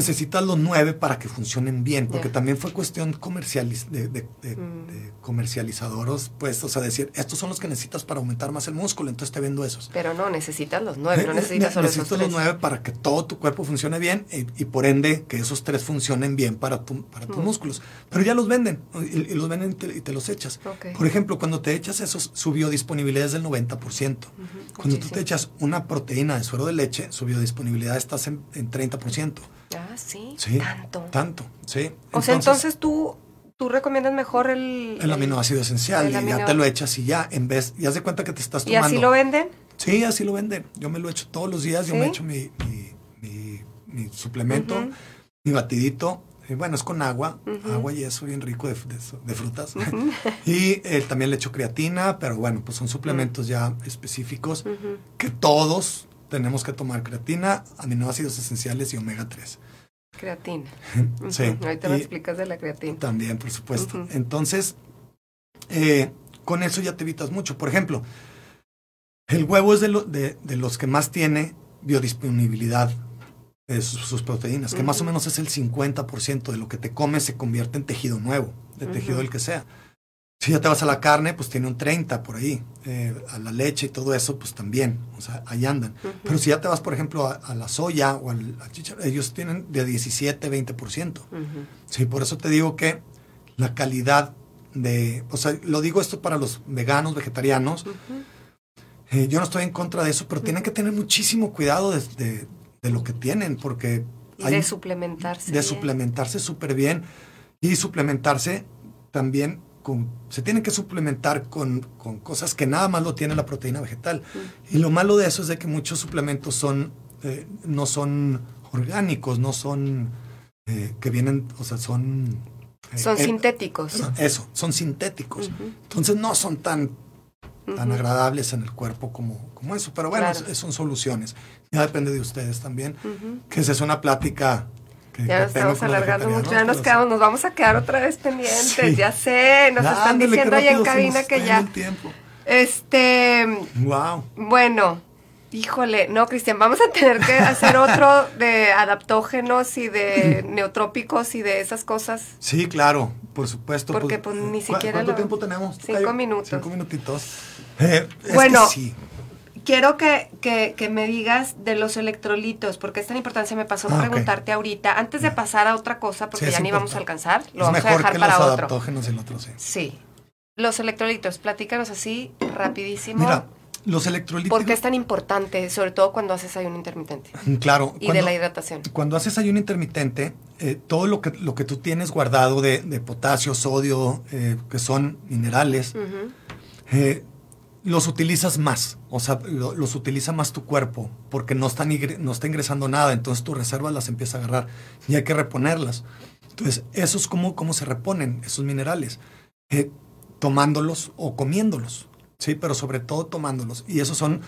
necesitas los nueve para que funcionen bien, porque también fue cuestión comercializ de, de- de- Mm. de comercializadoros, pues, o sea, decir, estos son los que necesitas para aumentar más el músculo, entonces te vendo esos. Pero no, necesitas los nueve, no Ne- necesitas ne- solo esos necesitas tres. los nueve para que todo tu cuerpo funcione bien y, y por ende que esos tres funcionen bien para, tu, para tus Mm. músculos. Pero ya los venden y, y los venden y te, y te los echas. Por ejemplo, cuando te echas esos, su biodisponibilidad es del 90%. Ujú, Cuando tú muchísimo. te echas una proteína de suero de leche, su biodisponibilidad estás en, en 30%. Ah, sí, Sí. tanto. Tanto, sí. o sea, entonces tú, tú recomiendas mejor el... el aminoácido esencial el y ya te lo echas y ya, en vez, ya de cuenta que te estás ¿Y tomando. así lo venden? Sí, así lo venden. Yo me lo echo todos los días. Yo me echo mi, mi, mi- mi suplemento, mi batidito. Eh, bueno, es con agua, agua y eso bien rico de, de- de frutas. y eh, también le echo creatina, pero bueno, pues son suplementos ya específicos que todos tenemos que tomar creatina, aminoácidos esenciales y omega 3. Creatina. Sí. Ahorita me explicas de la creatina. También, por supuesto. Entonces, eh, con eso ya te evitas mucho. Por ejemplo, el huevo es de, lo- de- de los que más tiene biodisponibilidad de sus, sus proteínas, que más o menos es el 50% de lo que te comes se convierte en tejido nuevo, de tejido el que sea. Si ya te vas a la carne, pues tiene un 30 por ahí. Eh, a la leche y todo eso, pues también. O sea, ahí andan. Pero si ya te vas, por ejemplo, a, a la soya o al, chícharo, ellos tienen de 17, 20%. Ujú. Sí, por eso te digo que la calidad de, o sea, lo digo esto para los veganos, vegetarianos, eh, yo no estoy en contra de eso, pero tienen que tener muchísimo cuidado de, de- de lo que tienen, porque Y hay de suplementarse. de bien. suplementarse súper bien y suplementarse también con, se tienen que suplementar con, con cosas que nada más lo tiene la proteína vegetal. Y lo malo de eso es de que muchos suplementos son, eh, no son orgánicos, no son, eh, que vienen, o sea, son... eh, Son sintéticos. eso, son sintéticos. Entonces no son tan, tan agradables en el cuerpo como, como eso. Pero bueno, Claro. son soluciones. Ya depende de ustedes también. Que esa es una plática Ya nos estamos alargando mucho, ya nos quedamos, nos vamos a quedar otra vez pendientes, Sí. ya sé, nos están diciendo ahí en cabina que ya. Este, Wow. bueno, híjole, no, Cristian, vamos a tener que hacer otro de adaptógenos y de neotrópicos y de esas cosas. Sí, claro, por supuesto. Porque, pues, ni ¿cu- siquiera ¿Cuánto lo- tiempo tenemos? Cinco minutos. Cinco minutitos. Eh, es que Bueno. sí. Quiero que, que, que me digas de los electrolitos, porque es tan importante, se me pasó Ah, preguntarte ahorita, antes de pasar a otra cosa, porque Sí, ya ni vamos a alcanzar, lo es vamos a mejor dejar que para los otro. adaptógenos el otro, sí. Sí. Los electrolitos, platícanos así, rapidísimo. Mira, los electrolitos. ¿Por qué es tan importante, sobre todo cuando haces ayuno intermitente? Claro. Y de la hidratación. Cuando haces ayuno intermitente, eh, todo lo que, lo que tú tienes guardado de, de potasio, sodio, eh, que son minerales, Ujú. eh, los utilizas más. O sea, lo- los utiliza más tu cuerpo porque no, están no está ingresando nada. Entonces tus reservas las empieza a agarrar y hay que reponerlas. Entonces, eso es como, cómo se reponen esos minerales. Eh, tomándolos o comiéndolos. Sí, pero sobre todo tomándolos. Y esos son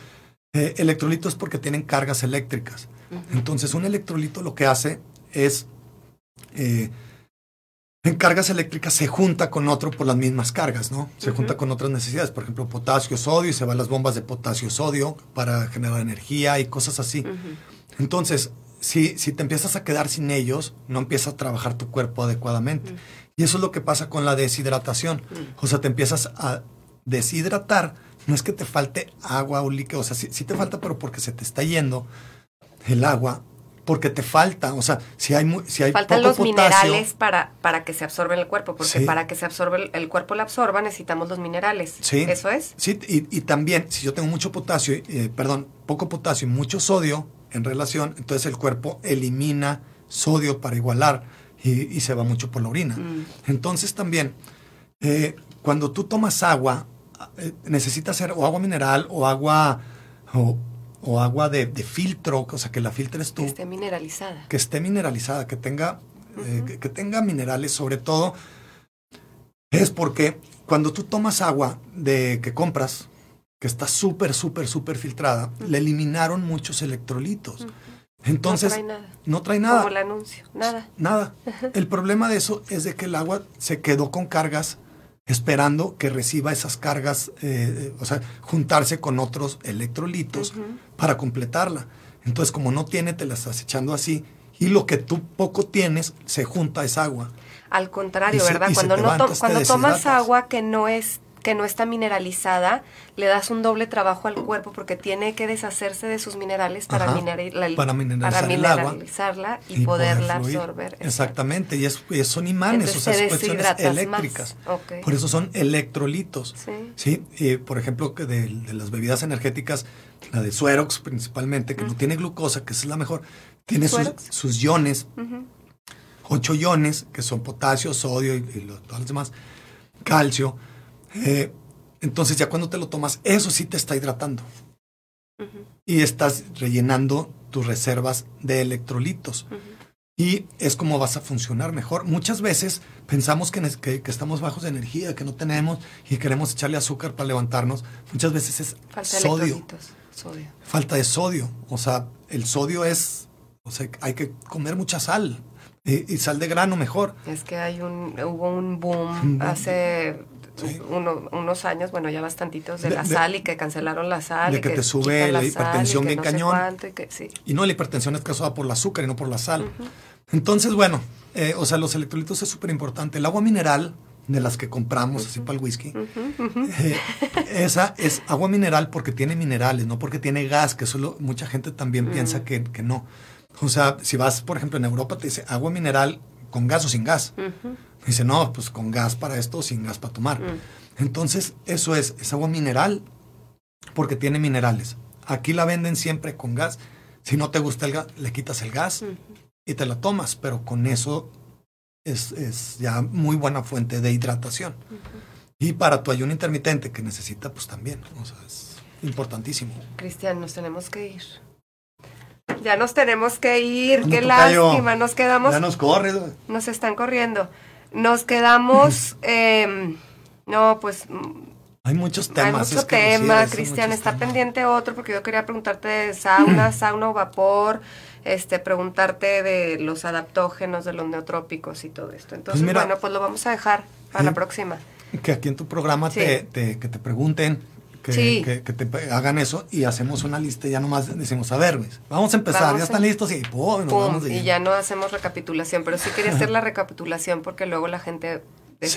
eh, electrolitos porque tienen cargas eléctricas. Entonces, un electrolito lo que hace es, eh, en cargas eléctricas se junta con otro por las mismas cargas, ¿no? Se junta con otras necesidades, por ejemplo, potasio, sodio, y se van las bombas de potasio, sodio para generar energía y cosas así. Entonces, si, si te empiezas a quedar sin ellos, no empieza a trabajar tu cuerpo adecuadamente. Y eso es lo que pasa con la deshidratación. O sea, te empiezas a deshidratar. No es que te falte agua o líquido, o sea, sí, sí te falta, pero porque se te está yendo el agua, porque te falta. O sea, si hay, si hay Faltan poco los potasio, minerales para, para que se absorba en el cuerpo, porque Sí. para que se absorba el, el cuerpo la absorba necesitamos los minerales. Sí. ¿Eso es? Sí, y, y también, si yo tengo mucho potasio, eh, perdón, poco potasio y mucho sodio en relación, entonces el cuerpo elimina sodio para igualar y, y se va mucho por la orina. Mm. Entonces también, eh, cuando tú tomas agua, eh, necesitas ser o agua mineral o agua o, o agua de, de filtro, o sea, que la filtres tú, Que esté mineralizada. que esté mineralizada, que tenga, eh, que, que tenga minerales, sobre todo, es porque cuando tú tomas agua de que compras, que está súper, súper, súper filtrada, le eliminaron muchos electrolitos. Entonces, no trae nada. no trae nada. Como el anuncio. Nada. Nada. El problema de eso es de que el agua se quedó con cargas esperando que reciba esas cargas, eh, eh, o sea, juntarse con otros electrolitos para completarla. Entonces, como no tiene, te la estás echando así. Y lo que tú poco tienes, se junta esa agua. Al contrario, se- ¿verdad? Cuando, no to- cuando tomas agua que no es que no está mineralizada, le das un doble trabajo al cuerpo porque tiene que deshacerse de sus minerales para, Ajá, mineral- para mineralizar mineralizarla y, y poder poderla absorber. Exactamente, y, es, y son imanes, Entonces o sea, cuestiones eléctricas. Por eso son electrolitos. Sí. Sí, eh, por ejemplo, que de, de las bebidas energéticas, la de Suerox principalmente, que no tiene glucosa, que es la mejor, tiene sus, sus iones, ocho iones, que son potasio, sodio y, y lo- todas las demás, calcio. Eh, entonces ya cuando te lo tomas, eso sí te está hidratando. Y estás rellenando tus reservas de electrolitos. Y es como vas a funcionar mejor. Muchas veces pensamos que, que- que estamos bajos de energía, que no tenemos y queremos echarle azúcar para levantarnos. Muchas veces es Falta sodio. Sodio. falta de sodio. O sea, el sodio es, o sea, hay que comer mucha sal y, y sal de grano mejor. Es que hay un, hubo un boom hace Sí. uno- unos años, bueno, ya bastantitos, de, De- la sal y que cancelaron la sal. de y que te sube la hipertensión bien no cañón. cuánto y que- sí. Y no, la hipertensión es causada por el azúcar y no por la sal. Entonces, bueno, eh, o sea, los electrolitos es súper importante. El agua mineral, de las que compramos así para el whisky. Eh, esa es agua mineral porque tiene minerales, no porque tiene gas, que solo mucha gente también piensa que, que no. O sea, si vas, por ejemplo, en Europa, te dice agua mineral con gas o sin gas. Dice, no, pues con gas para esto o sin gas para tomar. Mm. Entonces, eso es, es agua mineral porque tiene minerales. Aquí la venden siempre con gas. Si no te gusta el gas, le quitas el gas y te la tomas, pero con eso es, es ya muy buena fuente de hidratación. Y para tu ayuno intermitente que necesita, pues también, o sea, es importantísimo. Cristian, nos tenemos que ir. Ya nos tenemos que ir, qué lástima, nos quedamos, Ya nos corre. nos están corriendo. Nos quedamos, em, no, pues mm, Hay muchos hay temas. mucho es que, Lucía, tema, Cristian, está temas. pendiente otro porque yo quería preguntarte de sauna, sauna o vapor, este, preguntarte de los adaptógenos, de los neotrópicos y todo esto. Entonces, mira. bueno, pues lo vamos a dejar para la próxima. Que aquí en tu programa Sí. te, te- que te pregunten que, Sí. que- que te hagan eso y hacemos una lista y ya nomás decimos, a ver, güey, vamos a empezar, Vamos ya a- están listos y ¡pum! nos vamos y ya no hacemos recapitulación, pero sí quería hacer la recapitulación porque luego la gente Sí,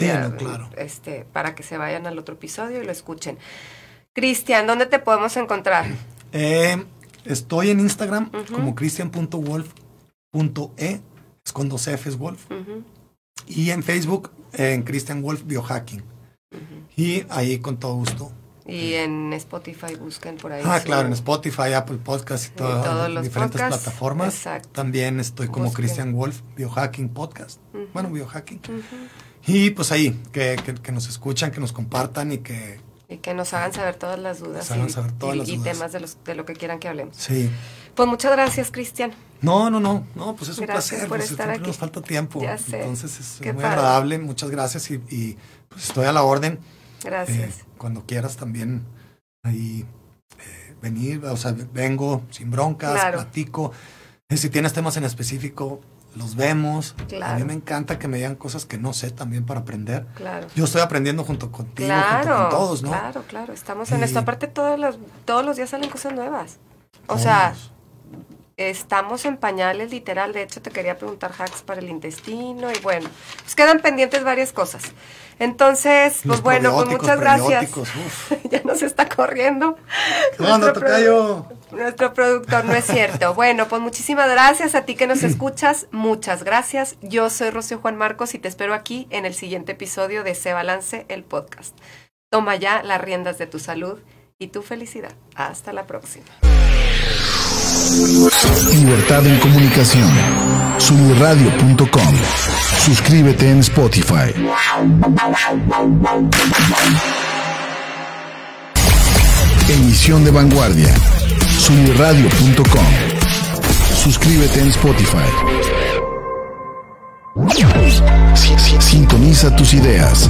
decía, no, claro. este, para que se vayan al otro episodio y lo escuchen. Cristian, ¿dónde te podemos encontrar? Eh, estoy en Instagram como cristian.wolf.e, es con dos Fs Wolf, y en Facebook en Christian Wolf Biohacking. Y ahí con todo gusto. Y en Spotify busquen por ahí. Ah, su- claro, en Spotify, Apple Podcast y todos las los diferentes podcasts, plataformas. exacto. También estoy como Busquen. Christian Wolf Biohacking Podcast. Bueno, Biohacking. Y pues ahí, que, que- que nos escuchan, que nos compartan y que Y que nos hagan saber todas las dudas, Nos y, saber todas y- las y dudas. temas de, los, de lo que quieran que hablemos. sí. Pues muchas gracias, Cristian. No, no, no, no, pues es un Gracias placer. por pues, estar aquí. nos falta tiempo. Ya sé. Entonces es, Qué muy padre. agradable. Muchas gracias y, y, pues estoy a la orden. Gracias. Eh, cuando quieras también ahí eh, venir, o sea, vengo sin broncas, Claro. platico. Eh, si tienes temas en específico, los vemos. A Claro. mí me encanta que me digan cosas que no sé también para aprender. claro. Yo estoy aprendiendo junto contigo, junto con todos, ¿no? claro, claro. Estamos en Y- esto. Aparte, todos los, todos los días salen cosas nuevas. O sea, estamos en pañales, literal. De hecho, te quería preguntar hacks para el intestino y bueno, pues quedan pendientes varias cosas. Entonces, pues Los bueno, pues muchas gracias. ya nos está corriendo. ¿Qué onda, Nuestro produ- Nuestro productor, no es cierto. Bueno, pues muchísimas gracias a ti que nos escuchas. Muchas gracias. Yo soy Rocío Juan Marcos y te espero aquí en el siguiente episodio de Se Balance, el podcast. Toma ya las riendas de tu salud y tu felicidad. Hasta la próxima. Libertad en comunicación. Sunirradio.com. Suscríbete en Spotify. Emisión de vanguardia. Sunirradio.com. Suscríbete en Spotify. Si- si- Sintoniza tus ideas.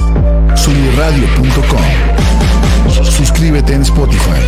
Sunirradio.com. Suscríbete en Spotify.